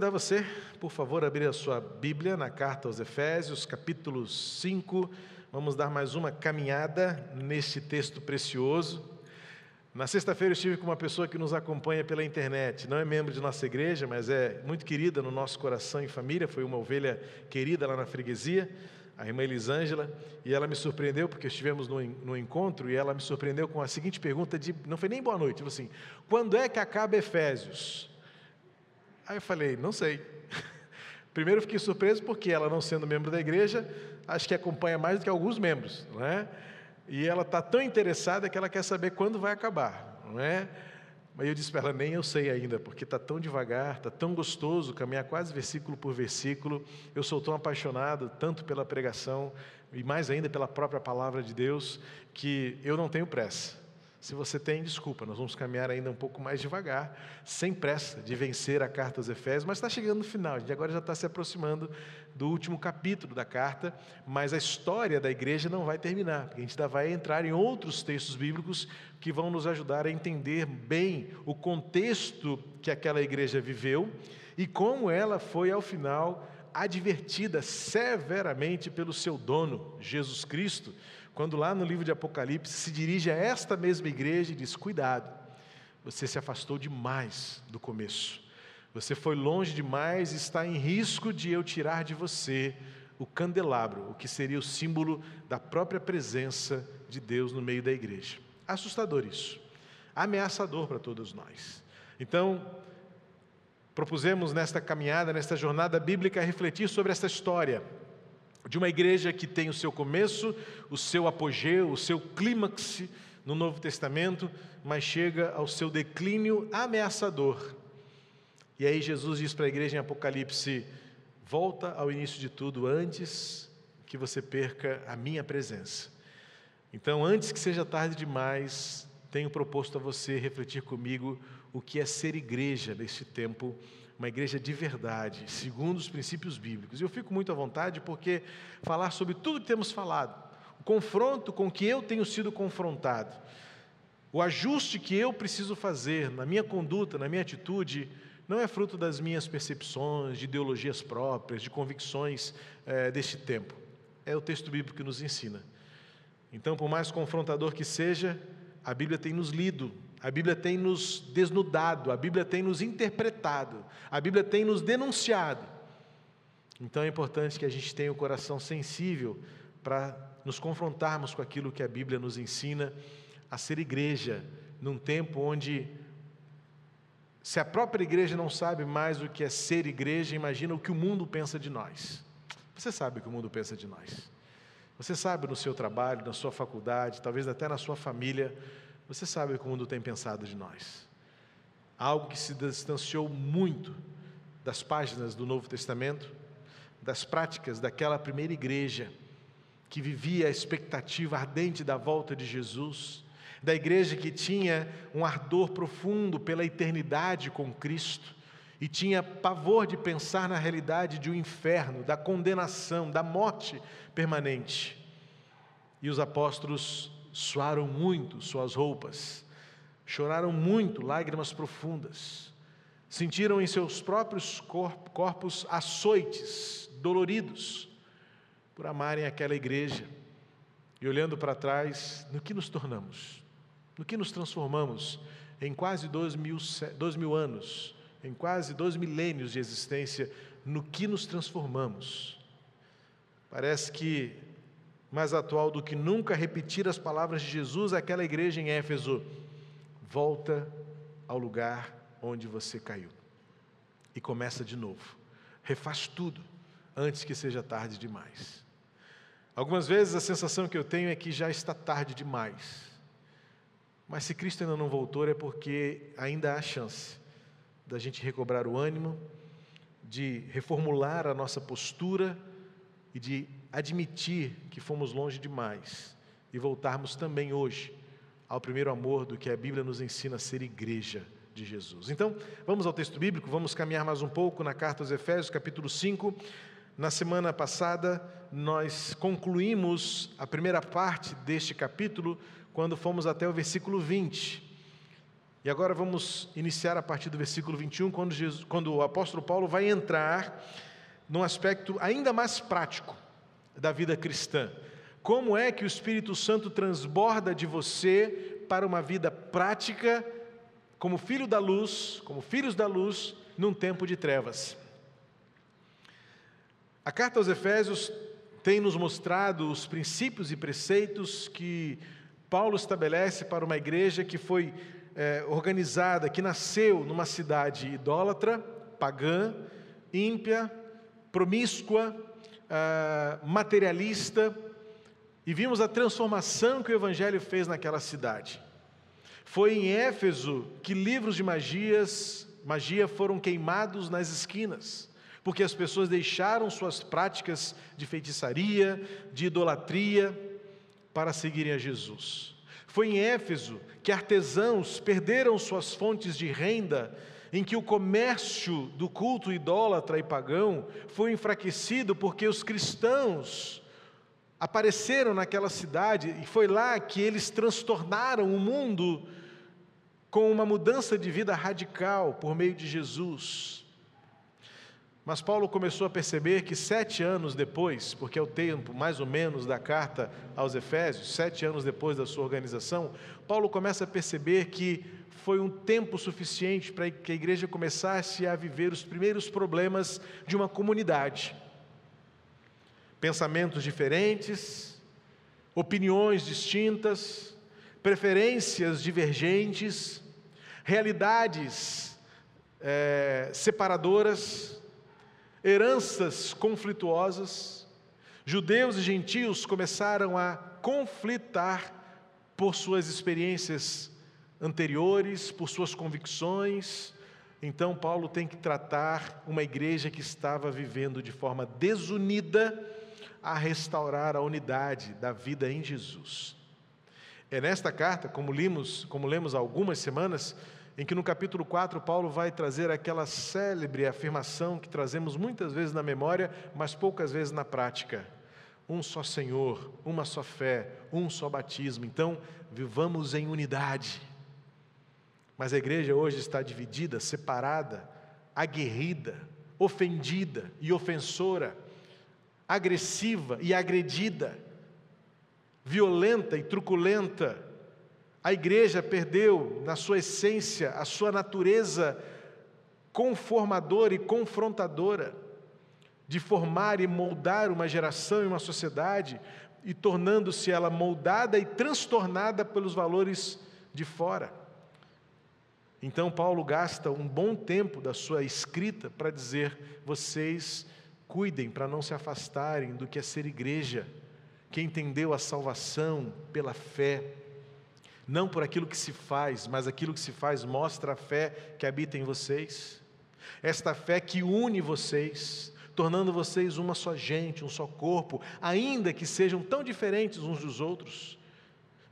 convidar você, por favor, a abrir a sua Bíblia na carta aos Efésios, capítulo 5. Vamos dar mais uma caminhada neste texto precioso. Na sexta-feira eu estive com uma pessoa que nos acompanha pela internet. Não é membro de nossa igreja, mas é muito querida no nosso coração e família. Foi uma ovelha querida lá na freguesia, a irmã Elisângela. E ela me surpreendeu, porque estivemos no, no encontro, e ela me surpreendeu com a seguinte pergunta: de, não foi nem boa noite, falou assim: quando é que acaba Efésios? Aí eu falei: não sei. Primeiro fiquei surpreso porque ela, não sendo membro da igreja, acho que acompanha mais do que alguns membros, não é? E ela está tão interessada que ela quer saber quando vai acabar, não é? Mas eu disse para ela, nem eu sei ainda, porque está tão devagar, está tão gostoso caminhar quase versículo por versículo. Eu sou tão apaixonado, tanto pela pregação e mais ainda pela própria palavra de Deus, que eu não tenho pressa. Se você tem, desculpa, nós vamos caminhar ainda um pouco mais devagar, sem pressa de vencer a carta aos Efésios, mas está chegando no final, a gente agora já está se aproximando do último capítulo da carta, mas a história da igreja não vai terminar, porque a gente ainda vai entrar em outros textos bíblicos que vão nos ajudar a entender bem o contexto que aquela igreja viveu e como ela foi, ao final, advertida severamente pelo seu dono, Jesus Cristo quando lá no livro de Apocalipse se dirige a esta mesma igreja e diz: Cuidado, você se afastou demais do começo, você foi longe demais e está em risco de eu tirar de você o candelabro, o que seria o símbolo da própria presença de Deus no meio da igreja. Assustador isso, ameaçador para todos nós. Então, propusemos nesta caminhada, nesta jornada bíblica, refletir sobre essa história de uma igreja que tem o seu começo, o seu apogeu, o seu clímax no Novo Testamento, mas chega ao seu declínio ameaçador. E aí Jesus diz para a igreja em Apocalipse: volta ao início de tudo antes que você perca a minha presença. Então, antes que seja tarde demais, tenho proposto a você refletir comigo o que é ser igreja neste tempo uma igreja de verdade, segundo os princípios bíblicos. E eu fico muito à vontade porque falar sobre tudo que temos falado, o confronto com que eu tenho sido confrontado, o ajuste que eu preciso fazer na minha conduta, na minha atitude, não é fruto das minhas percepções, de ideologias próprias, de convicções é, deste tempo. É o texto bíblico que nos ensina. Então, por mais confrontador que seja, a Bíblia tem nos lido a Bíblia tem nos desnudado, a Bíblia tem nos interpretado, a Bíblia tem nos denunciado. Então é importante que a gente tenha o coração sensível para nos confrontarmos com aquilo que a Bíblia nos ensina a ser igreja, num tempo onde, se a própria igreja não sabe mais o que é ser igreja, imagina o que o mundo pensa de nós. Você sabe o que o mundo pensa de nós. Você sabe no seu trabalho, na sua faculdade, talvez até na sua família, você sabe o que o mundo tem pensado de nós. Algo que se distanciou muito das páginas do Novo Testamento, das práticas daquela primeira igreja que vivia a expectativa ardente da volta de Jesus, da igreja que tinha um ardor profundo pela eternidade com Cristo e tinha pavor de pensar na realidade de um inferno, da condenação, da morte permanente. E os apóstolos suaram muito suas roupas, choraram muito lágrimas profundas, sentiram em seus próprios corpos açoites doloridos por amarem aquela igreja. E olhando para trás, no que nos tornamos? No que nos transformamos em quase dois mil, dois mil anos, em quase dois milênios de existência? No que nos transformamos? Parece que mais atual do que nunca repetir as palavras de Jesus àquela igreja em Éfeso: volta ao lugar onde você caiu. E começa de novo. Refaz tudo antes que seja tarde demais. Algumas vezes a sensação que eu tenho é que já está tarde demais. Mas se Cristo ainda não voltou, é porque ainda há chance da gente recobrar o ânimo, de reformular a nossa postura e de admitir que fomos longe demais e voltarmos também hoje ao primeiro amor do que a Bíblia nos ensina a ser igreja de Jesus. Então, vamos ao texto bíblico, vamos caminhar mais um pouco na carta aos Efésios, capítulo 5. Na semana passada, nós concluímos a primeira parte deste capítulo, quando fomos até o versículo 20. E agora vamos iniciar a partir do versículo 21, quando, Jesus, quando o apóstolo Paulo vai entrar num aspecto ainda mais prático da vida cristã. Como é que o Espírito Santo transborda de você para uma vida prática, como filho da luz, como filhos da luz, num tempo de trevas? A carta aos Efésios tem nos mostrado os princípios e preceitos que Paulo estabelece para uma igreja que foi é, organizada, que nasceu numa cidade idólatra, pagã, ímpia, promíscua, ah, materialista, e vimos a transformação que o Evangelho fez naquela cidade. Foi em Éfeso que livros de magias, magia foram queimados nas esquinas, porque as pessoas deixaram suas práticas de feitiçaria, de idolatria, para seguirem a Jesus. Foi em Éfeso que artesãos perderam suas fontes de renda, em que o comércio do culto idólatra e pagão foi enfraquecido porque os cristãos apareceram naquela cidade e foi lá que eles transtornaram o mundo com uma mudança de vida radical por meio de Jesus. Mas Paulo começou a perceber que sete anos depois, porque é o tempo mais ou menos da carta aos Efésios, sete anos depois da sua organização, Paulo começa a perceber que foi um tempo suficiente para que a igreja começasse a viver os primeiros problemas de uma comunidade. Pensamentos diferentes, opiniões distintas, preferências divergentes, realidades é, separadoras, heranças conflituosas. Judeus e gentios começaram a conflitar por suas experiências anteriores, por suas convicções. Então, Paulo tem que tratar uma igreja que estava vivendo de forma desunida a restaurar a unidade da vida em Jesus. É nesta carta, como lemos, como lemos há algumas semanas, em que no capítulo 4 Paulo vai trazer aquela célebre afirmação que trazemos muitas vezes na memória, mas poucas vezes na prática. Um só Senhor, uma só fé, um só batismo. Então, vivamos em unidade. Mas a igreja hoje está dividida, separada, aguerrida, ofendida e ofensora agressiva e agredida, violenta e truculenta. A igreja perdeu, na sua essência, a sua natureza conformadora e confrontadora, de formar e moldar uma geração e uma sociedade, e tornando-se ela moldada e transtornada pelos valores de fora. Então, Paulo gasta um bom tempo da sua escrita para dizer: vocês Cuidem para não se afastarem do que é ser igreja, que entendeu a salvação pela fé, não por aquilo que se faz, mas aquilo que se faz mostra a fé que habita em vocês. Esta fé que une vocês, tornando vocês uma só gente, um só corpo, ainda que sejam tão diferentes uns dos outros.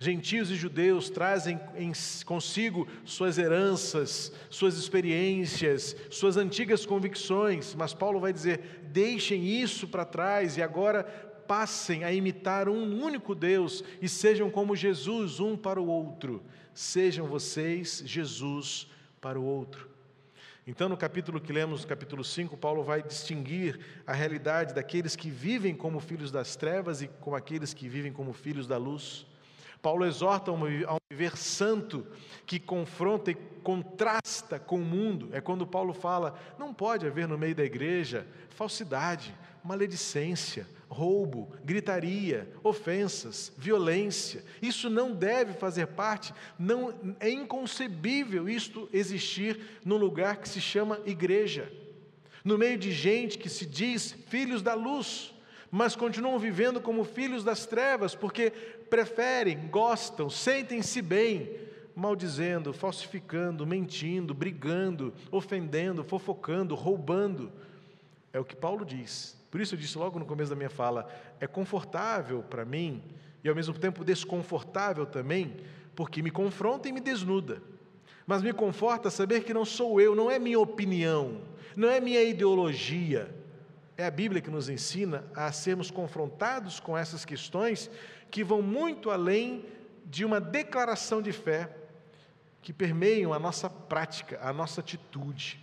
Gentios e judeus trazem em, consigo suas heranças, suas experiências, suas antigas convicções, mas Paulo vai dizer: deixem isso para trás e agora passem a imitar um único Deus e sejam como Jesus um para o outro. Sejam vocês Jesus para o outro. Então, no capítulo que lemos, no capítulo 5, Paulo vai distinguir a realidade daqueles que vivem como filhos das trevas e como aqueles que vivem como filhos da luz. Paulo exorta a um viver santo que confronta e contrasta com o mundo. É quando Paulo fala: não pode haver no meio da igreja falsidade, maledicência, roubo, gritaria, ofensas, violência. Isso não deve fazer parte, não é inconcebível isto existir num lugar que se chama igreja. No meio de gente que se diz filhos da luz, mas continuam vivendo como filhos das trevas, porque preferem, gostam, sentem-se bem, maldizendo, falsificando, mentindo, brigando, ofendendo, fofocando, roubando. É o que Paulo diz. Por isso eu disse logo no começo da minha fala: é confortável para mim e ao mesmo tempo desconfortável também, porque me confronta e me desnuda. Mas me conforta saber que não sou eu, não é minha opinião, não é minha ideologia. É a Bíblia que nos ensina a sermos confrontados com essas questões que vão muito além de uma declaração de fé, que permeiam a nossa prática, a nossa atitude.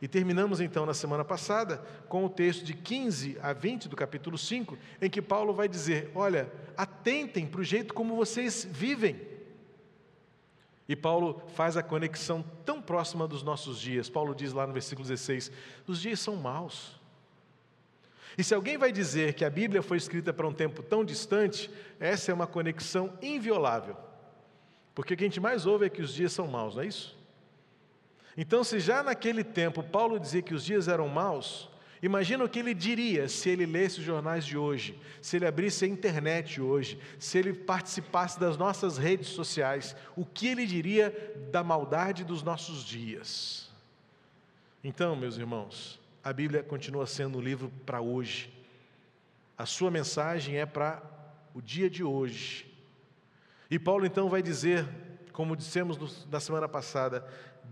E terminamos então na semana passada com o texto de 15 a 20 do capítulo 5, em que Paulo vai dizer: Olha, atentem para o jeito como vocês vivem. E Paulo faz a conexão tão próxima dos nossos dias. Paulo diz lá no versículo 16: os dias são maus. E se alguém vai dizer que a Bíblia foi escrita para um tempo tão distante, essa é uma conexão inviolável. Porque o que a gente mais ouve é que os dias são maus, não é isso? Então, se já naquele tempo Paulo dizia que os dias eram maus, imagina o que ele diria se ele lesse os jornais de hoje, se ele abrisse a internet hoje, se ele participasse das nossas redes sociais, o que ele diria da maldade dos nossos dias. Então, meus irmãos, a Bíblia continua sendo um livro para hoje. A sua mensagem é para o dia de hoje. E Paulo então vai dizer, como dissemos na semana passada,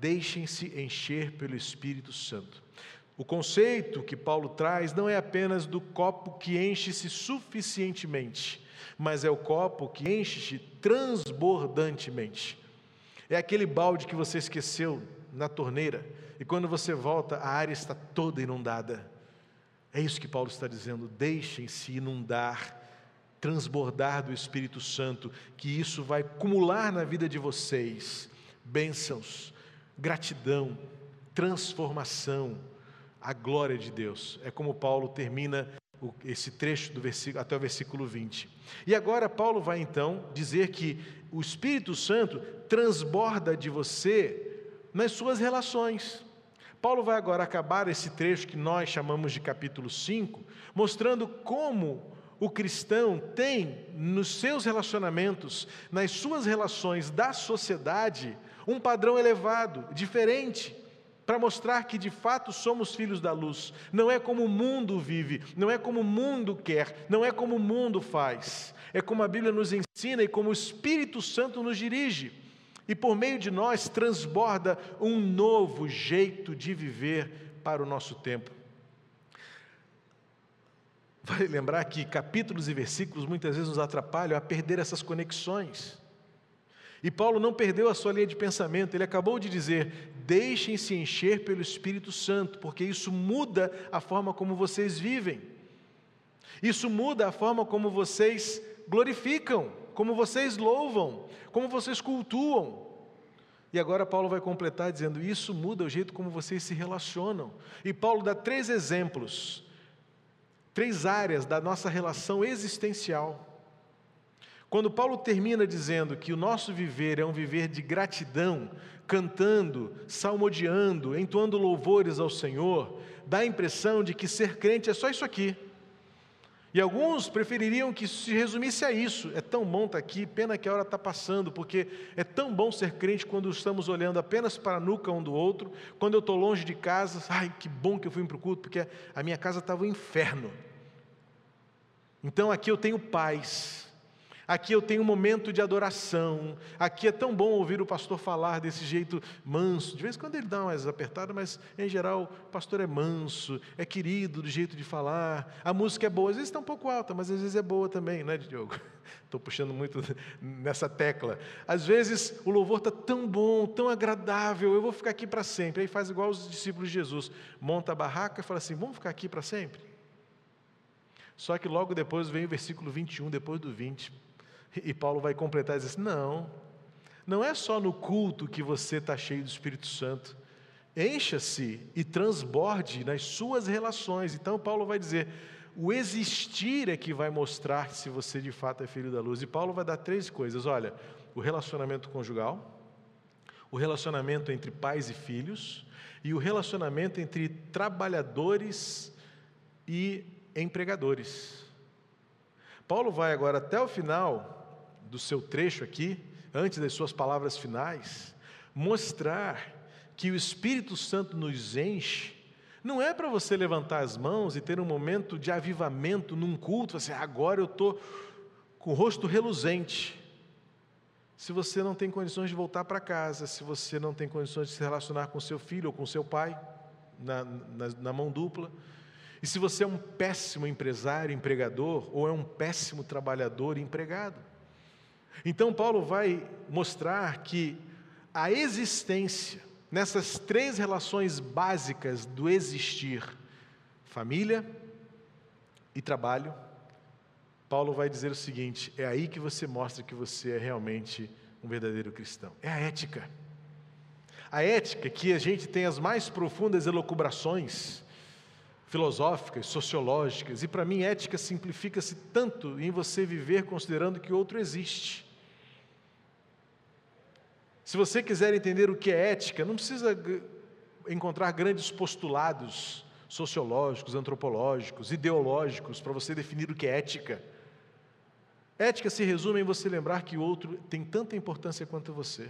deixem-se encher pelo Espírito Santo. O conceito que Paulo traz não é apenas do copo que enche-se suficientemente, mas é o copo que enche-se transbordantemente. É aquele balde que você esqueceu na torneira e quando você volta, a área está toda inundada. É isso que Paulo está dizendo: deixem-se inundar, transbordar do Espírito Santo, que isso vai acumular na vida de vocês bênçãos, gratidão, transformação, a glória de Deus. É como Paulo termina esse trecho do versículo, até o versículo 20. E agora Paulo vai então dizer que o Espírito Santo transborda de você nas suas relações. Paulo vai agora acabar esse trecho que nós chamamos de capítulo 5, mostrando como o cristão tem nos seus relacionamentos, nas suas relações da sociedade, um padrão elevado, diferente, para mostrar que de fato somos filhos da luz. Não é como o mundo vive, não é como o mundo quer, não é como o mundo faz. É como a Bíblia nos ensina e como o Espírito Santo nos dirige e por meio de nós transborda um novo jeito de viver para o nosso tempo. Vale lembrar que capítulos e versículos muitas vezes nos atrapalham a perder essas conexões. E Paulo não perdeu a sua linha de pensamento, ele acabou de dizer: deixem-se encher pelo Espírito Santo, porque isso muda a forma como vocês vivem, isso muda a forma como vocês glorificam como vocês louvam, como vocês cultuam. E agora Paulo vai completar dizendo: isso muda o jeito como vocês se relacionam. E Paulo dá três exemplos, três áreas da nossa relação existencial. Quando Paulo termina dizendo que o nosso viver é um viver de gratidão, cantando, salmodiando, entoando louvores ao Senhor, dá a impressão de que ser crente é só isso aqui. E alguns prefeririam que se resumisse a isso. É tão bom estar aqui, pena que a hora está passando, porque é tão bom ser crente quando estamos olhando apenas para a nuca um do outro. Quando eu estou longe de casa, ai, que bom que eu fui para o culto, porque a minha casa estava um inferno. Então aqui eu tenho paz. Aqui eu tenho um momento de adoração. Aqui é tão bom ouvir o pastor falar desse jeito manso. De vez em quando ele dá umas apertadas, mas em geral o pastor é manso, é querido do jeito de falar. A música é boa, às vezes está um pouco alta, mas às vezes é boa também, né, Diogo? Estou puxando muito nessa tecla. Às vezes o louvor está tão bom, tão agradável, eu vou ficar aqui para sempre. Aí faz igual os discípulos de Jesus: monta a barraca e fala assim: vamos ficar aqui para sempre. Só que logo depois vem o versículo 21, depois do 20. E Paulo vai completar e dizer assim: não, não é só no culto que você está cheio do Espírito Santo. Encha-se e transborde nas suas relações. Então, Paulo vai dizer: o existir é que vai mostrar se você de fato é filho da luz. E Paulo vai dar três coisas: olha, o relacionamento conjugal, o relacionamento entre pais e filhos, e o relacionamento entre trabalhadores e empregadores. Paulo vai agora até o final do seu trecho aqui, antes das suas palavras finais, mostrar que o Espírito Santo nos enche, não é para você levantar as mãos e ter um momento de avivamento num culto, assim, agora eu estou com o rosto reluzente. Se você não tem condições de voltar para casa, se você não tem condições de se relacionar com seu filho ou com seu pai, na, na, na mão dupla, e se você é um péssimo empresário, empregador, ou é um péssimo trabalhador, empregado. Então, Paulo vai mostrar que a existência, nessas três relações básicas do existir, família e trabalho, Paulo vai dizer o seguinte: é aí que você mostra que você é realmente um verdadeiro cristão. É a ética. A ética que a gente tem as mais profundas elucubrações filosóficas, sociológicas, e para mim ética simplifica-se tanto em você viver considerando que outro existe. Se você quiser entender o que é ética, não precisa encontrar grandes postulados sociológicos, antropológicos, ideológicos para você definir o que é ética. Ética se resume em você lembrar que o outro tem tanta importância quanto você,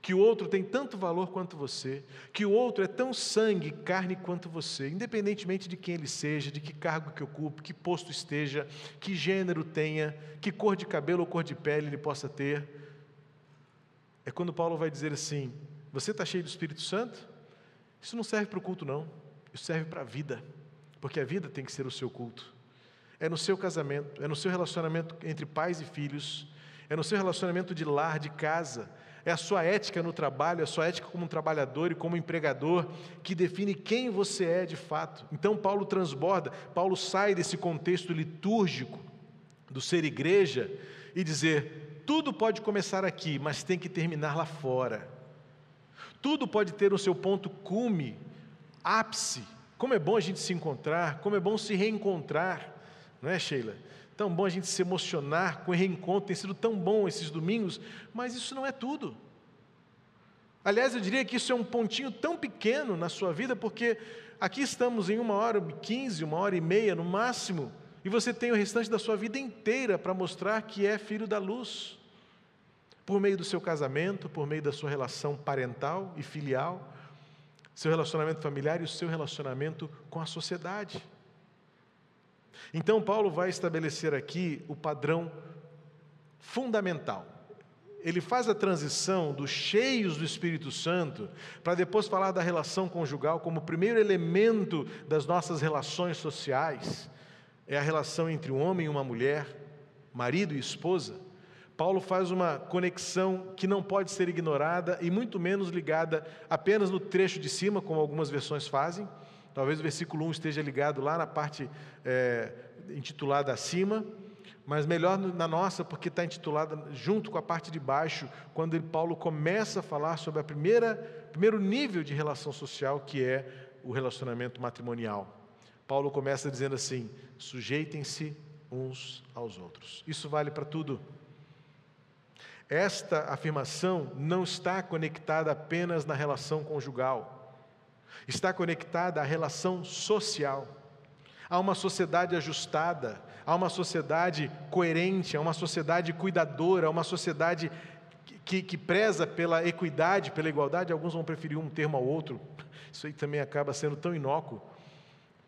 que o outro tem tanto valor quanto você, que o outro é tão sangue, carne quanto você, independentemente de quem ele seja, de que cargo que ocupe, que posto esteja, que gênero tenha, que cor de cabelo ou cor de pele ele possa ter. É quando Paulo vai dizer assim: Você está cheio do Espírito Santo? Isso não serve para o culto, não. Isso serve para a vida, porque a vida tem que ser o seu culto é no seu casamento, é no seu relacionamento entre pais e filhos, é no seu relacionamento de lar, de casa, é a sua ética no trabalho, é a sua ética como um trabalhador e como empregador que define quem você é de fato. Então Paulo transborda, Paulo sai desse contexto litúrgico do ser igreja e dizer: tudo pode começar aqui, mas tem que terminar lá fora. Tudo pode ter o seu ponto cume, ápice. Como é bom a gente se encontrar, como é bom se reencontrar. Não é, Sheila? Tão bom a gente se emocionar com o reencontro, tem sido tão bom esses domingos, mas isso não é tudo. Aliás, eu diria que isso é um pontinho tão pequeno na sua vida, porque aqui estamos em uma hora e quinze, uma hora e meia no máximo, e você tem o restante da sua vida inteira para mostrar que é filho da luz, por meio do seu casamento, por meio da sua relação parental e filial, seu relacionamento familiar e o seu relacionamento com a sociedade. Então, Paulo vai estabelecer aqui o padrão fundamental. Ele faz a transição dos cheios do Espírito Santo para depois falar da relação conjugal como primeiro elemento das nossas relações sociais. É a relação entre um homem e uma mulher, marido e esposa. Paulo faz uma conexão que não pode ser ignorada e muito menos ligada apenas no trecho de cima, como algumas versões fazem, Talvez o versículo 1 esteja ligado lá na parte é, intitulada acima, mas melhor na nossa, porque está intitulada junto com a parte de baixo, quando Paulo começa a falar sobre a primeira primeiro nível de relação social, que é o relacionamento matrimonial. Paulo começa dizendo assim: sujeitem-se uns aos outros. Isso vale para tudo. Esta afirmação não está conectada apenas na relação conjugal está conectada à relação social. Há uma sociedade ajustada, há uma sociedade coerente, há uma sociedade cuidadora, há uma sociedade que, que preza pela equidade, pela igualdade. Alguns vão preferir um termo ao outro. Isso aí também acaba sendo tão inócuo,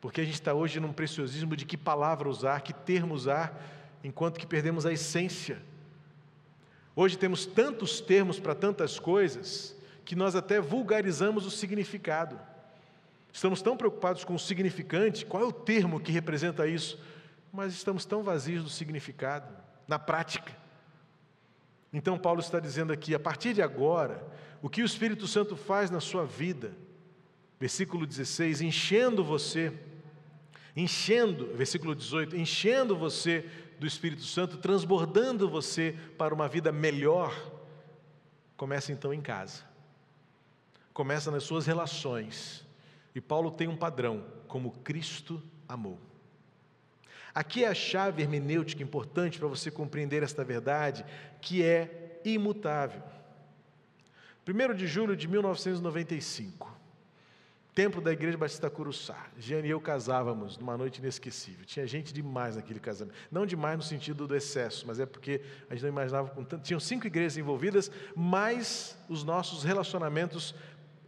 porque a gente está hoje num preciosismo de que palavra usar, que termo usar, enquanto que perdemos a essência. Hoje temos tantos termos para tantas coisas que nós até vulgarizamos o significado. Estamos tão preocupados com o significante, qual é o termo que representa isso, mas estamos tão vazios do significado, na prática. Então, Paulo está dizendo aqui, a partir de agora, o que o Espírito Santo faz na sua vida, versículo 16, enchendo você, enchendo, versículo 18, enchendo você do Espírito Santo, transbordando você para uma vida melhor, começa então em casa, começa nas suas relações e Paulo tem um padrão, como Cristo amou. Aqui é a chave hermenêutica importante para você compreender esta verdade, que é imutável. 1 de julho de 1995, templo da Igreja Batista Curuçá. Jeane e eu casávamos numa noite inesquecível. Tinha gente demais naquele casamento. Não demais no sentido do excesso, mas é porque a gente não imaginava com tanto. Tinham cinco igrejas envolvidas, mais os nossos relacionamentos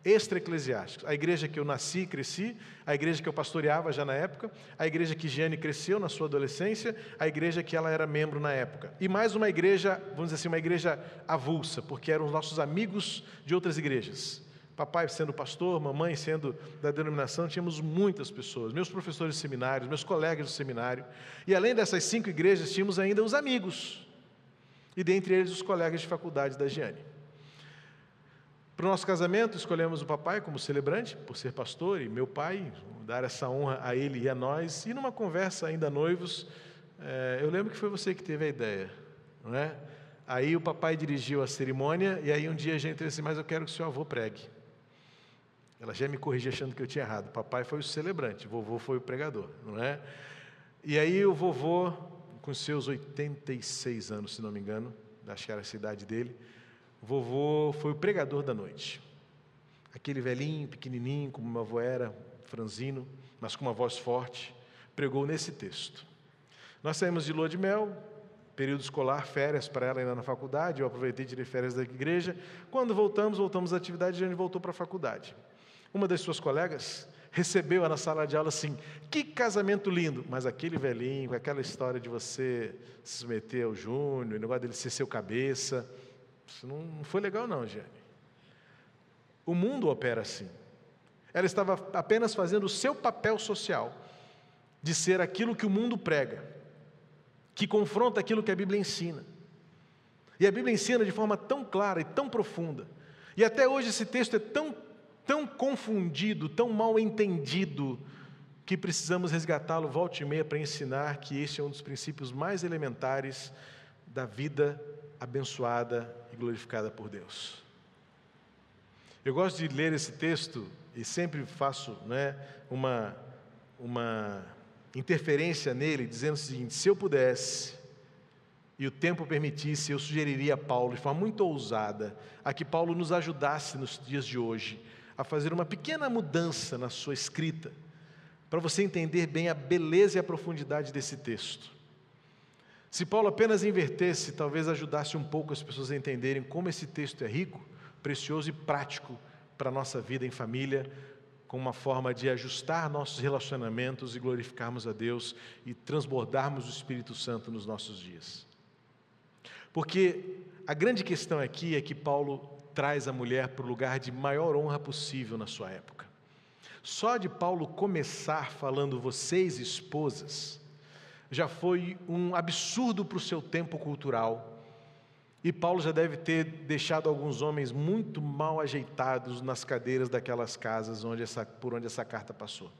extra-eclesiásticos. A igreja que eu nasci e cresci, a igreja que eu pastoreava já na época, a igreja que Giane cresceu na sua adolescência, a igreja que ela era membro na época. E mais uma igreja, vamos dizer assim, uma igreja avulsa, porque eram os nossos amigos de outras igrejas. Papai sendo pastor, mamãe sendo da denominação, tínhamos muitas pessoas, meus professores de seminário, meus colegas do seminário. E além dessas cinco igrejas, tínhamos ainda os amigos, e dentre eles os colegas de faculdade da Giane. Para o nosso casamento, escolhemos o papai como celebrante, por ser pastor, e meu pai, dar essa honra a ele e a nós. E numa conversa ainda noivos, é, eu lembro que foi você que teve a ideia, não é? Aí o papai dirigiu a cerimônia, e aí um dia a gente disse assim, mas eu quero que o seu avô pregue. Ela já me corrigiu achando que eu tinha errado. Papai foi o celebrante, vovô foi o pregador, não é? E aí o vovô, com seus 86 anos, se não me engano, acho que era a idade dele, vovô foi o pregador da noite. Aquele velhinho, pequenininho, como meu avô era, franzino, mas com uma voz forte, pregou nesse texto. Nós saímos de lua de mel, período escolar, férias para ela ainda na faculdade, eu aproveitei de ir férias da igreja. Quando voltamos, voltamos à atividade e a gente voltou para a faculdade. Uma das suas colegas recebeu-a na sala de aula assim: que casamento lindo! Mas aquele velhinho, aquela história de você se submeter ao Júnior, o negócio dele ser seu cabeça. Isso não, foi legal, não, Jane. O mundo opera assim. Ela estava apenas fazendo o seu papel social, de ser aquilo que o mundo prega, que confronta aquilo que a Bíblia ensina. E a Bíblia ensina de forma tão clara e tão profunda. E até hoje esse texto é tão, tão confundido, tão mal entendido, que precisamos resgatá-lo volta e meia para ensinar que este é um dos princípios mais elementares da vida abençoada e glorificada por Deus. Eu gosto de ler esse texto e sempre faço né, uma, uma interferência nele, dizendo o seguinte: se eu pudesse e o tempo permitisse, eu sugeriria a Paulo, de forma muito ousada, a que Paulo nos ajudasse nos dias de hoje a fazer uma pequena mudança na sua escrita, para você entender bem a beleza e a profundidade desse texto. Se Paulo apenas invertesse, talvez ajudasse um pouco as pessoas a entenderem como esse texto é rico, precioso e prático para a nossa vida em família, como uma forma de ajustar nossos relacionamentos e glorificarmos a Deus e transbordarmos o Espírito Santo nos nossos dias. Porque a grande questão aqui é que Paulo traz a mulher para o lugar de maior honra possível na sua época. Só de Paulo começar falando vocês, esposas, já foi um absurdo para o seu tempo cultural. E Paulo já deve ter deixado alguns homens muito mal ajeitados nas cadeiras daquelas casas onde essa, por onde essa carta passou.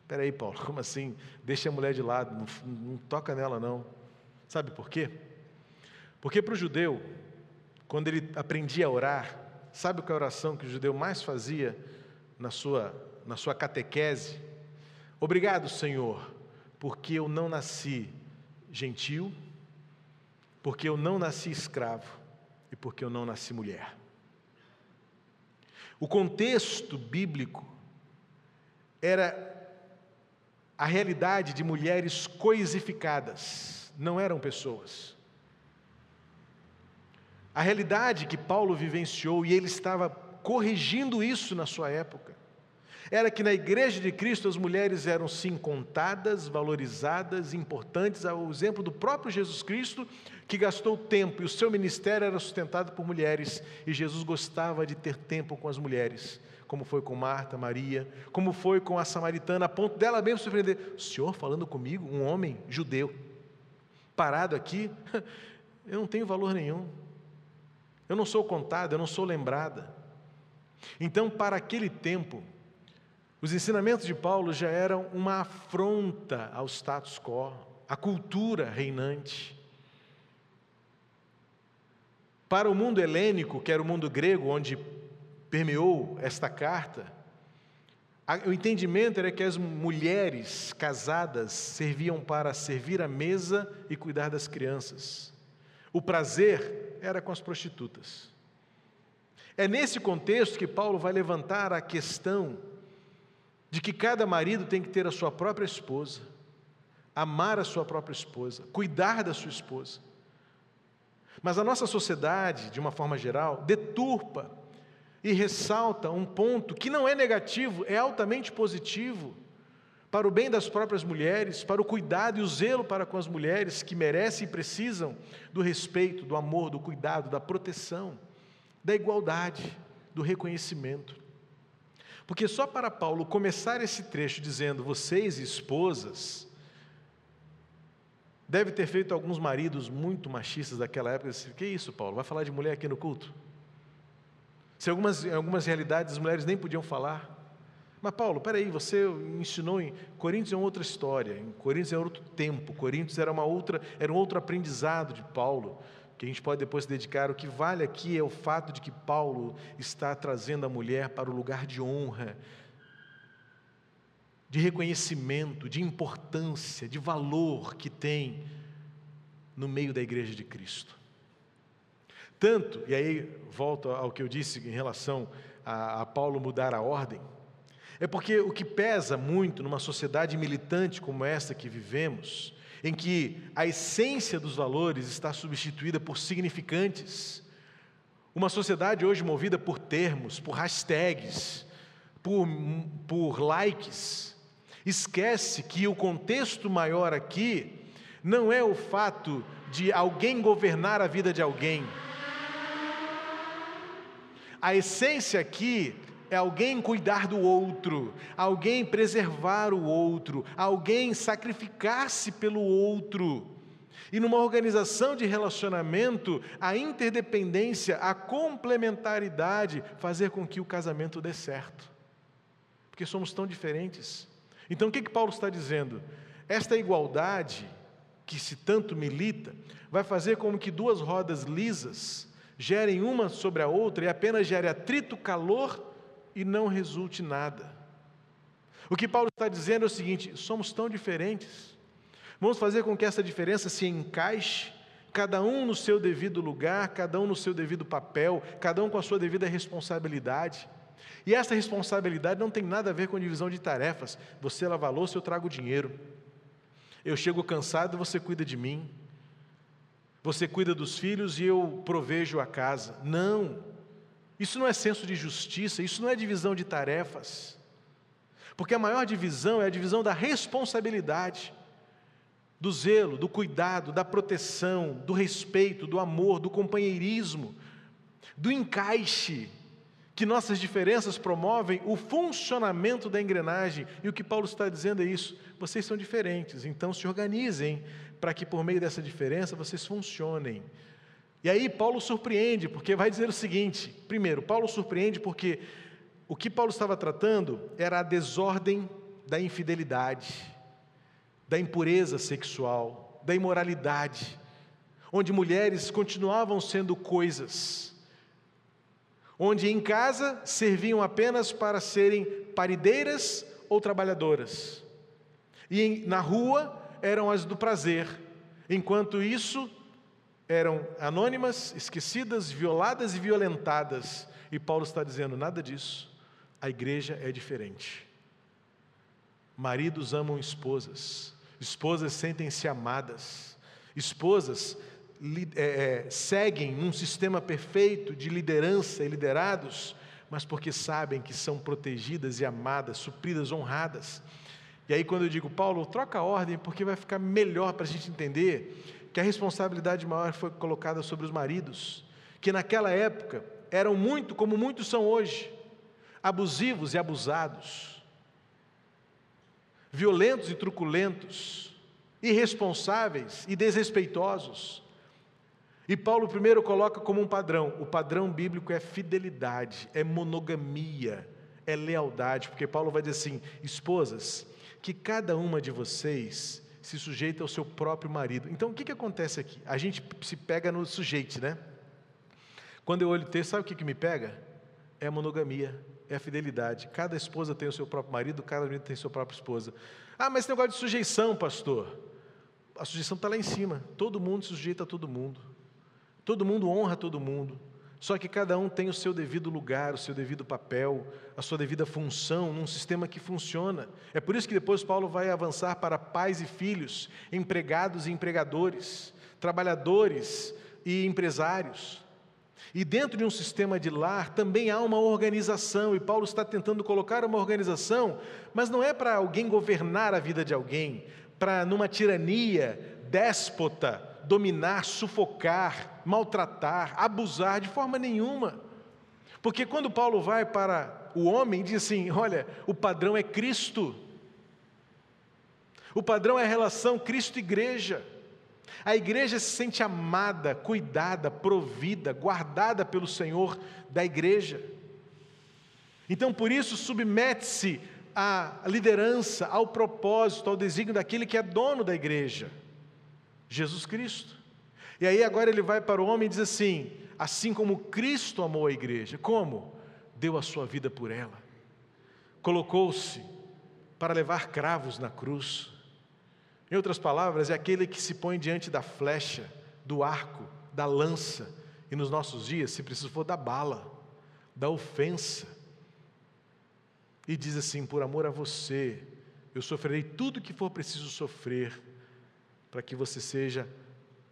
Espera aí, Paulo, como assim? Deixa a mulher de lado, não, não toca nela não. Sabe por quê? Porque para o judeu, quando ele aprendia a orar, sabe qual é a oração que o judeu mais fazia na sua, na sua catequese? Obrigado, Senhor, porque eu não nasci gentil, porque eu não nasci escravo e porque eu não nasci mulher. O contexto bíblico era a realidade de mulheres coisificadas, não eram pessoas. A realidade que Paulo vivenciou e ele estava corrigindo isso na sua época era que na igreja de Cristo as mulheres eram sim contadas, valorizadas, importantes, ao exemplo do próprio Jesus Cristo, que gastou tempo e o seu ministério era sustentado por mulheres, e Jesus gostava de ter tempo com as mulheres, como foi com Marta, Maria, como foi com a samaritana, a ponto dela mesmo surpreender: o senhor falando comigo, um homem judeu, parado aqui, eu não tenho valor nenhum, eu não sou contada, eu não sou lembrada. Então, para aquele tempo, os ensinamentos de Paulo já eram uma afronta ao status quo, à cultura reinante. Para o mundo helênico, que era o mundo grego onde permeou esta carta, o entendimento era que as mulheres casadas serviam para servir a mesa e cuidar das crianças. O prazer era com as prostitutas. É nesse contexto que Paulo vai levantar a questão de que cada marido tem que ter a sua própria esposa, amar a sua própria esposa, cuidar da sua esposa. Mas a nossa sociedade, de uma forma geral, deturpa e ressalta um ponto que não é negativo, é altamente positivo para o bem das próprias mulheres, para o cuidado e o zelo para com as mulheres que merecem e precisam do respeito, do amor, do cuidado, da proteção, da igualdade, do reconhecimento. Porque só para Paulo começar esse trecho dizendo vocês, esposas, deve ter feito alguns maridos muito machistas daquela época. Disse, que isso, Paulo? Vai falar de mulher aqui no culto? Se algumas, em algumas realidades as mulheres nem podiam falar. Mas Paulo, peraí, você ensinou em Coríntios é uma outra história, em Coríntios é outro tempo, Coríntios era uma outra, era um outro aprendizado de Paulo, que a gente pode depois se dedicar. O que vale aqui é o fato de que Paulo está trazendo a mulher para o lugar de honra, de reconhecimento, de importância, de valor que tem no meio da igreja de Cristo. Tanto, e aí volto ao que eu disse em relação a, a Paulo mudar a ordem, é porque o que pesa muito numa sociedade militante como esta que vivemos, em que a essência dos valores está substituída por significantes, uma sociedade hoje movida por termos, por hashtags, por, por likes, Esquece que o contexto maior aqui não é o fato de alguém governar a vida de alguém. A essência aqui é alguém cuidar do outro, alguém preservar o outro, alguém sacrificar-se pelo outro. E numa organização de relacionamento, a interdependência, a complementaridade, fazer com que o casamento dê certo. Porque somos tão diferentes. Então o que, que Paulo está dizendo? Esta igualdade, que se tanto milita, vai fazer com que duas rodas lisas gerem uma sobre a outra e apenas gere atrito, calor e não resulte nada. O que Paulo está dizendo é o seguinte: somos tão diferentes. Vamos fazer com que essa diferença se encaixe, cada um no seu devido lugar, cada um no seu devido papel, cada um com a sua devida responsabilidade. E essa responsabilidade não tem nada a ver com divisão de tarefas. Você lava a louça, eu trago dinheiro. Eu chego cansado, você cuida de mim. Você cuida dos filhos e eu provejo a casa. Não. Isso não é senso de justiça, isso não é divisão de tarefas. Porque a maior divisão é a divisão da responsabilidade, do zelo, do cuidado, da proteção, do respeito, do amor, do companheirismo, do encaixe que nossas diferenças promovem o funcionamento da engrenagem. E o que Paulo está dizendo é isso: vocês são diferentes, então se organizem para que por meio dessa diferença vocês funcionem. E aí Paulo surpreende, porque vai dizer o seguinte: primeiro, Paulo surpreende porque o que Paulo estava tratando era a desordem da infidelidade, da impureza sexual, da imoralidade, onde mulheres continuavam sendo coisas onde em casa serviam apenas para serem parideiras ou trabalhadoras, e na rua eram as do prazer, enquanto isso eram anônimas, esquecidas, violadas e violentadas. E Paulo está dizendo: nada disso, a igreja é diferente. Maridos amam esposas, esposas sentem-se amadas, esposas é, é, seguem um sistema perfeito de liderança e liderados, mas porque sabem que são protegidas e amadas, supridas, honradas. E aí, quando eu digo, Paulo, troca a ordem, porque vai ficar melhor para a gente entender que a responsabilidade maior foi colocada sobre os maridos, que naquela época eram muito, como muitos são hoje, abusivos e abusados, violentos e truculentos, irresponsáveis e desrespeitosos. E Paulo primeiro coloca como um padrão: o padrão bíblico é fidelidade, é monogamia, é lealdade, porque Paulo vai dizer assim: esposas, que cada uma de vocês se sujeita ao seu próprio marido. Então o que, que acontece aqui? A gente se pega no sujeito, né? Quando eu olho o texto, sabe o que, que me pega? É a monogamia, é a fidelidade. Cada esposa tem o seu próprio marido, cada marido tem a sua própria esposa. Ah, mas esse negócio de sujeição, pastor. A sujeição está lá em cima. Todo mundo se sujeita a todo mundo. Todo mundo honra todo mundo, só que cada um tem o seu devido lugar, o seu devido papel, a sua devida função num sistema que funciona. É por isso que depois Paulo vai avançar para pais e filhos, empregados e empregadores, trabalhadores e empresários. E dentro de um sistema de lar também há uma organização, e Paulo está tentando colocar uma organização, mas não é para alguém governar a vida de alguém, para numa tirania déspota dominar, sufocar, maltratar, abusar de forma nenhuma. Porque quando Paulo vai para o homem, diz assim: olha, o padrão é Cristo. O padrão é a relação Cristo-igreja. A igreja se sente amada, cuidada, provida, guardada pelo Senhor da igreja. Então, por isso, submete-se à liderança, ao propósito, ao desígnio daquele que é dono da igreja, Jesus Cristo. E aí, agora ele vai para o homem e diz assim: assim como Cristo amou a igreja, como? Deu a sua vida por ela, colocou-se para levar cravos na cruz. Em outras palavras, é aquele que se põe diante da flecha, do arco, da lança, e nos nossos dias, se preciso for, da bala, da ofensa e diz assim: por amor a você, eu sofrerei tudo que for preciso sofrer, para que você seja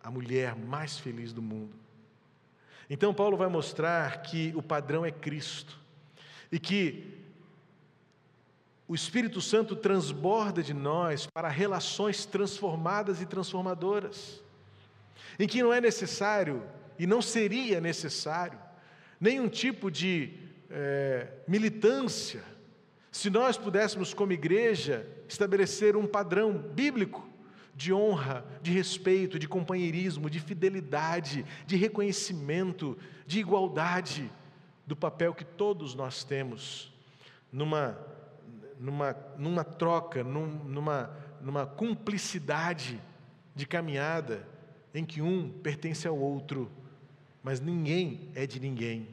a mulher mais feliz do mundo. Então, Paulo vai mostrar que o padrão é Cristo e que o Espírito Santo transborda de nós para relações transformadas e transformadoras, em que não é necessário e não seria necessário nenhum tipo de é, militância se nós pudéssemos, como igreja, estabelecer um padrão bíblico de honra, de respeito, de companheirismo, de fidelidade, de reconhecimento, de igualdade do papel que todos nós temos numa, numa, numa troca, num, numa, numa cumplicidade de caminhada em que um pertence ao outro, mas ninguém é de ninguém,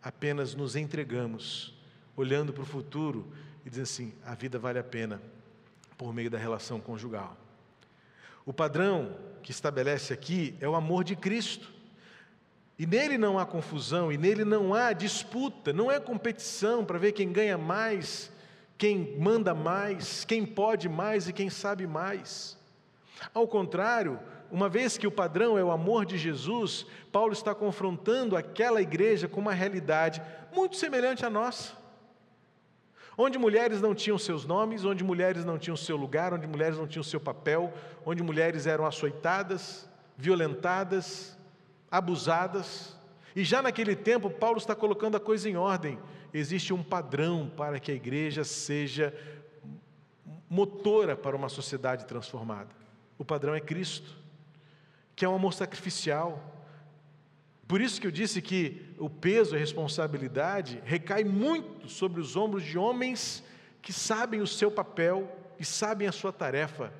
apenas nos entregamos olhando para o futuro e dizendo assim: a vida vale a pena por meio da relação conjugal. O padrão que estabelece aqui é o amor de Cristo. E nele não há confusão, e nele não há disputa, não é competição para ver quem ganha mais, quem manda mais, quem pode mais e quem sabe mais. Ao contrário, uma vez que o padrão é o amor de Jesus, Paulo está confrontando aquela igreja com uma realidade muito semelhante à nossa onde mulheres não tinham seus nomes, onde mulheres não tinham seu lugar, onde mulheres não tinham seu papel, onde mulheres eram açoitadas, violentadas, abusadas. E já naquele tempo, Paulo está colocando a coisa em ordem. Existe um padrão para que a igreja seja motora para uma sociedade transformada. O padrão é Cristo, que é um amor sacrificial, por isso que eu disse que o peso, a responsabilidade recai muito sobre os ombros de homens que sabem o seu papel e sabem a sua tarefa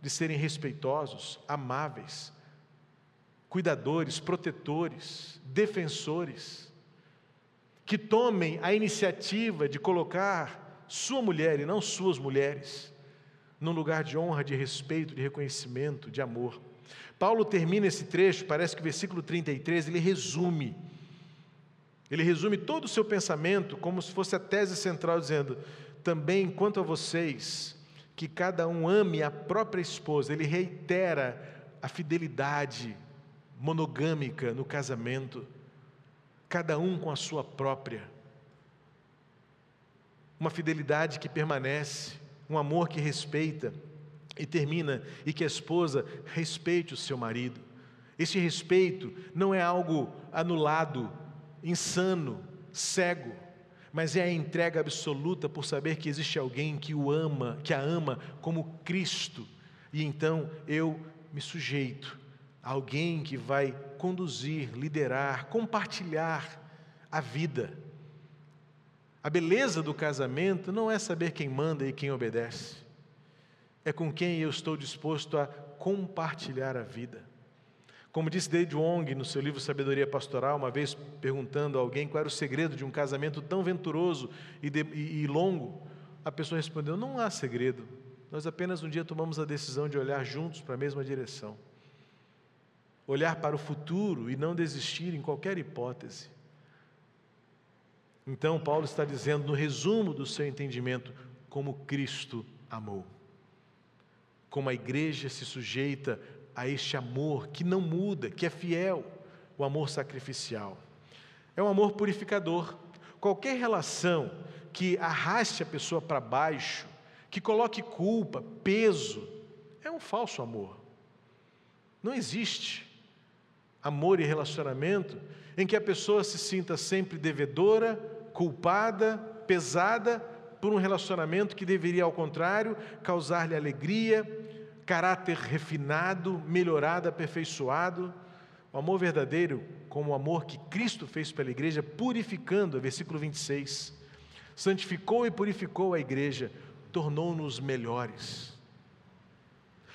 de serem respeitosos, amáveis, cuidadores, protetores, defensores, que tomem a iniciativa de colocar sua mulher e não suas mulheres num lugar de honra, de respeito, de reconhecimento, de amor. Paulo termina esse trecho, parece que o versículo 33, ele resume. Ele resume todo o seu pensamento como se fosse a tese central, dizendo: também quanto a vocês, que cada um ame a própria esposa. Ele reitera a fidelidade monogâmica no casamento, cada um com a sua própria. Uma fidelidade que permanece, um amor que respeita. E termina, e que a esposa respeite o seu marido. Esse respeito não é algo anulado, insano, cego, mas é a entrega absoluta por saber que existe alguém que o ama, que a ama como Cristo. E então eu me sujeito a alguém que vai conduzir, liderar, compartilhar a vida. A beleza do casamento não é saber quem manda e quem obedece é com quem eu estou disposto a compartilhar a vida. Como disse David Wong no seu livro Sabedoria Pastoral, uma vez perguntando a alguém qual era o segredo de um casamento tão venturoso e, de, e, e longo, a pessoa respondeu: Não há segredo, nós apenas um dia tomamos a decisão de olhar juntos para a mesma direção, olhar para o futuro e não desistir em qualquer hipótese. Então, Paulo está dizendo, no resumo do seu entendimento, como Cristo amou como a igreja se sujeita a este amor que não muda, que é fiel, o amor sacrificial. É um amor purificador. Qualquer relação que arraste a pessoa para baixo, que coloque culpa, peso, é um falso amor. Não existe amor e relacionamento em que a pessoa se sinta sempre devedora, culpada, pesada por um relacionamento que deveria, ao contrário, causar-lhe alegria, caráter refinado, melhorado, aperfeiçoado. O amor verdadeiro, como o amor que Cristo fez pela igreja, purificando, versículo 26. Santificou e purificou a igreja, tornou-nos melhores.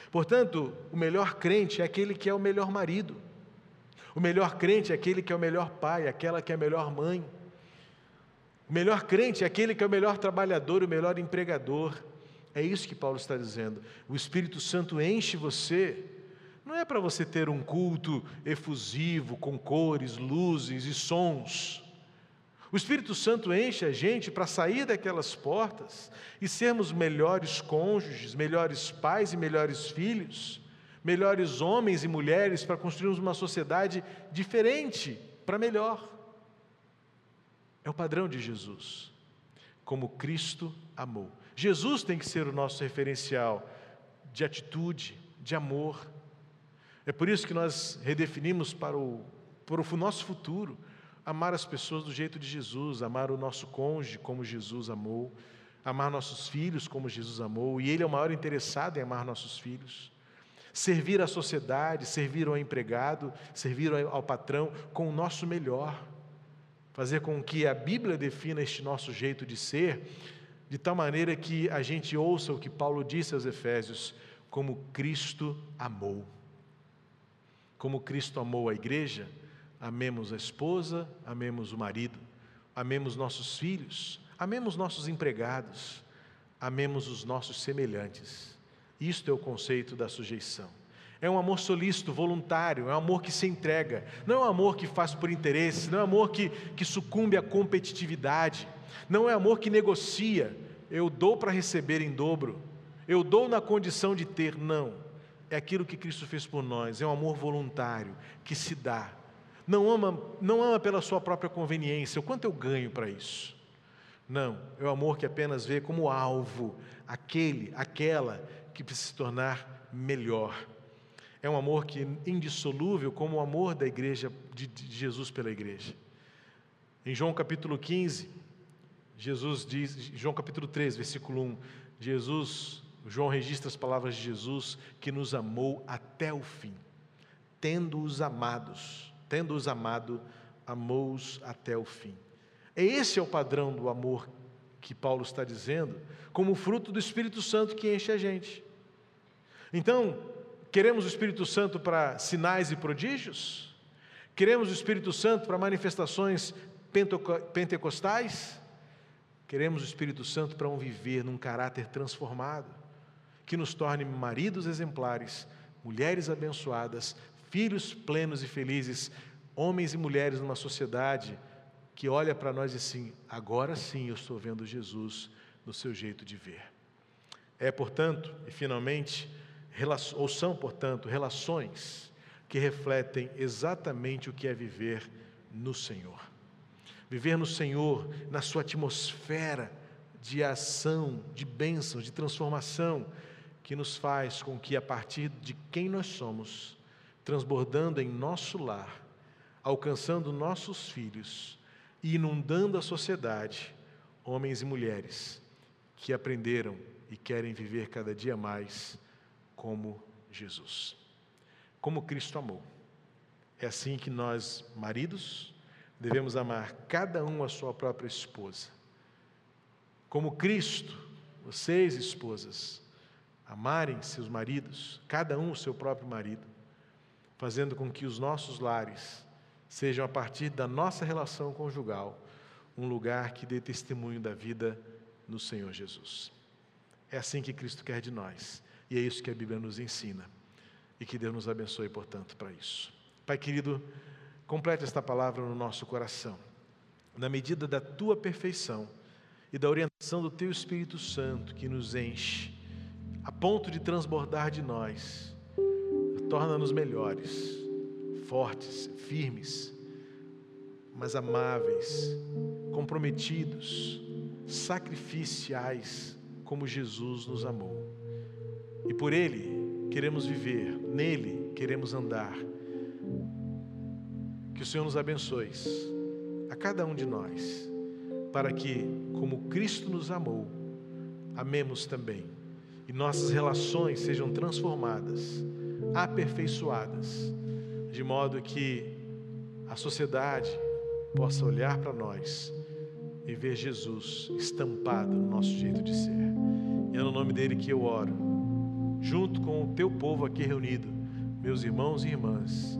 Portanto, o melhor crente é aquele que é o melhor marido. O melhor crente é aquele que é o melhor pai, aquela que é a melhor mãe. O melhor crente é aquele que é o melhor trabalhador, o melhor empregador. É isso que Paulo está dizendo. O Espírito Santo enche você, não é para você ter um culto efusivo, com cores, luzes e sons. O Espírito Santo enche a gente para sair daquelas portas e sermos melhores cônjuges, melhores pais e melhores filhos, melhores homens e mulheres para construirmos uma sociedade diferente, para melhor. É o padrão de Jesus, como Cristo amou. Jesus tem que ser o nosso referencial de atitude, de amor. É por isso que nós redefinimos para o, para o nosso futuro amar as pessoas do jeito de Jesus, amar o nosso cônjuge como Jesus amou, amar nossos filhos como Jesus amou, e Ele é o maior interessado em amar nossos filhos. Servir à sociedade, servir ao empregado, servir ao patrão com o nosso melhor. Fazer com que a Bíblia defina este nosso jeito de ser, de tal maneira que a gente ouça o que Paulo disse aos Efésios, como Cristo amou. Como Cristo amou a igreja, Amemos a esposa, amemos o marido, amemos nossos filhos, amemos nossos empregados, amemos os nossos semelhantes. Isto é o conceito da sujeição. É um amor solícito, voluntário, é um amor que se entrega, não é um amor que faz por interesse, não é um amor que, que sucumbe à competitividade, não é amor que negocia, eu dou para receber em dobro, eu dou na condição de ter, não. É aquilo que Cristo fez por nós, é um amor voluntário, que se dá, não ama, não ama pela sua própria conveniência, o quanto eu ganho para isso. Não, é o amor que apenas vê como alvo aquele, aquela que precisa se tornar melhor. É um amor que é indissolúvel como o amor da igreja de, Jesus pela igreja. Em João capítulo 15, Jesus diz, João capítulo 3, versículo 1, Jesus, João registra as palavras de Jesus que nos amou até o fim, tendo-os amados tendo-os amado, amou-os até o fim. Esse é o padrão do amor que Paulo está dizendo, como fruto do Espírito Santo que enche a gente. Então, queremos o Espírito Santo para sinais e prodígios? Queremos o Espírito Santo para manifestações pentecostais? Queremos o Espírito Santo para um viver num caráter transformado, que nos torne maridos exemplares, mulheres abençoadas, filhos plenos e felizes, homens e mulheres numa sociedade que olha para nós e assim: agora sim eu estou vendo Jesus no seu jeito de ver. É, portanto, e finalmente, ou são, portanto, relações que refletem exatamente o que é viver no Senhor. Viver no Senhor, na sua atmosfera de ação, de bênção, de transformação, que nos faz com que, a partir de quem nós somos, transbordando em nosso lar, alcançando nossos filhos e inundando a sociedade, homens e mulheres que aprenderam e querem viver cada dia mais como Jesus. Como Cristo amou. É assim que nós, maridos, devemos amar cada um a sua própria esposa. Como Cristo, vocês, esposas, amarem seus maridos, cada um o seu próprio marido fazendo com que os nossos lares sejam, a partir da nossa relação conjugal, um lugar que dê testemunho da vida no Senhor Jesus. É assim que Cristo quer de nós, e é isso que a Bíblia nos ensina. E que Deus nos abençoe, portanto, para isso. Pai querido, complete esta palavra no nosso coração, na medida da tua perfeição e da orientação do teu Espírito Santo que nos enche, a ponto de transbordar de nós Torna-nos melhores, fortes, firmes, mas amáveis, comprometidos, sacrificiais, como Jesus nos amou. E por Ele queremos viver, nele queremos andar. Que o Senhor nos abençoe, a cada um de nós, para que, como Cristo nos amou, amemos também e nossas relações sejam transformadas, aperfeiçoadas, de modo que a sociedade possa olhar para nós e ver Jesus estampado no nosso jeito de ser. E é no nome dele que eu oro, junto com o teu povo aqui reunido, meus irmãos e irmãs,